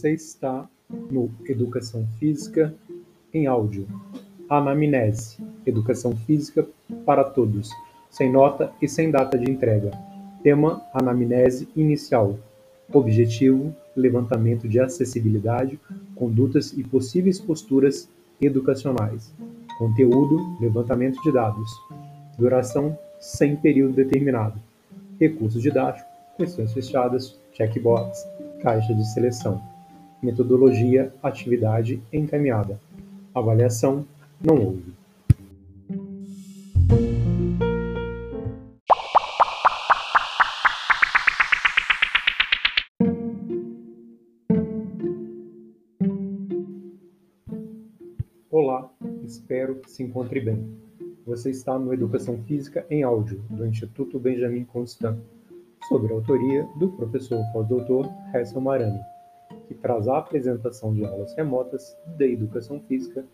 Você está no Educação Física em áudio. Anamnese. Educação Física para todos, sem nota e sem data de entrega. Tema: Anamnese inicial. Objetivo: levantamento de acessibilidade, condutas e possíveis posturas educacionais. Conteúdo: levantamento de dados. Duração: sem período determinado. Recurso didático: questões fechadas, checkbox, caixa de seleção. Metodologia: atividade encaminhada. Avaliação: não houve. Olá, espero que se encontre bem. Você está no Educação Física em Áudio, do Instituto Benjamin Constant, sob a autoria do professor pós-doutor Hessel Marani, que traz a apresentação de aulas remotas da Educação Física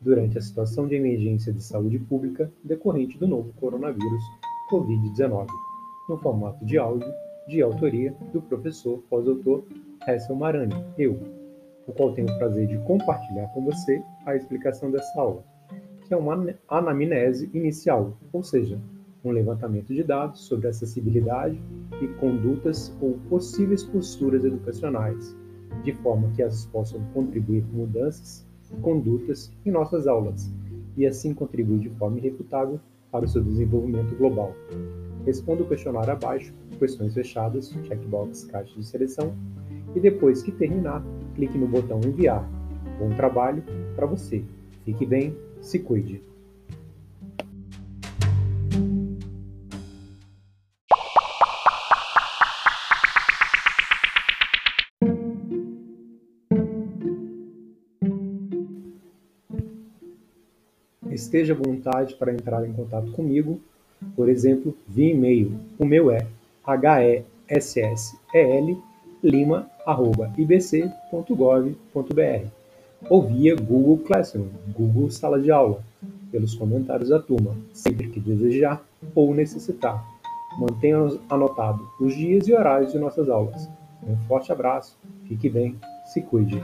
durante a situação de emergência de saúde pública decorrente do novo coronavírus Covid-19, no formato de áudio de autoria do professor pós-doutor Hessel Marani, eu, o qual tenho o prazer de compartilhar com você a explicação dessa aula, que é uma anamnese inicial, ou seja, um levantamento de dados sobre acessibilidade e condutas ou possíveis posturas educacionais, de forma que essas possam contribuir com mudanças condutas em nossas aulas, e assim contribuir de forma irrefutável para o seu desenvolvimento global. Responda o questionário abaixo, questões fechadas, checkbox, caixa de seleção, e depois que terminar, clique no botão enviar. Bom trabalho para você. Fique bem, se cuide. Esteja à vontade para entrar em contato comigo, por exemplo, via e-mail. O meu é hessel.lima.ibc.gov.br ou via Google Classroom, Google Sala de Aula, pelos comentários da turma, sempre que desejar ou necessitar. Mantenha anotado os dias e horários de nossas aulas. Um forte abraço, fique bem, se cuide.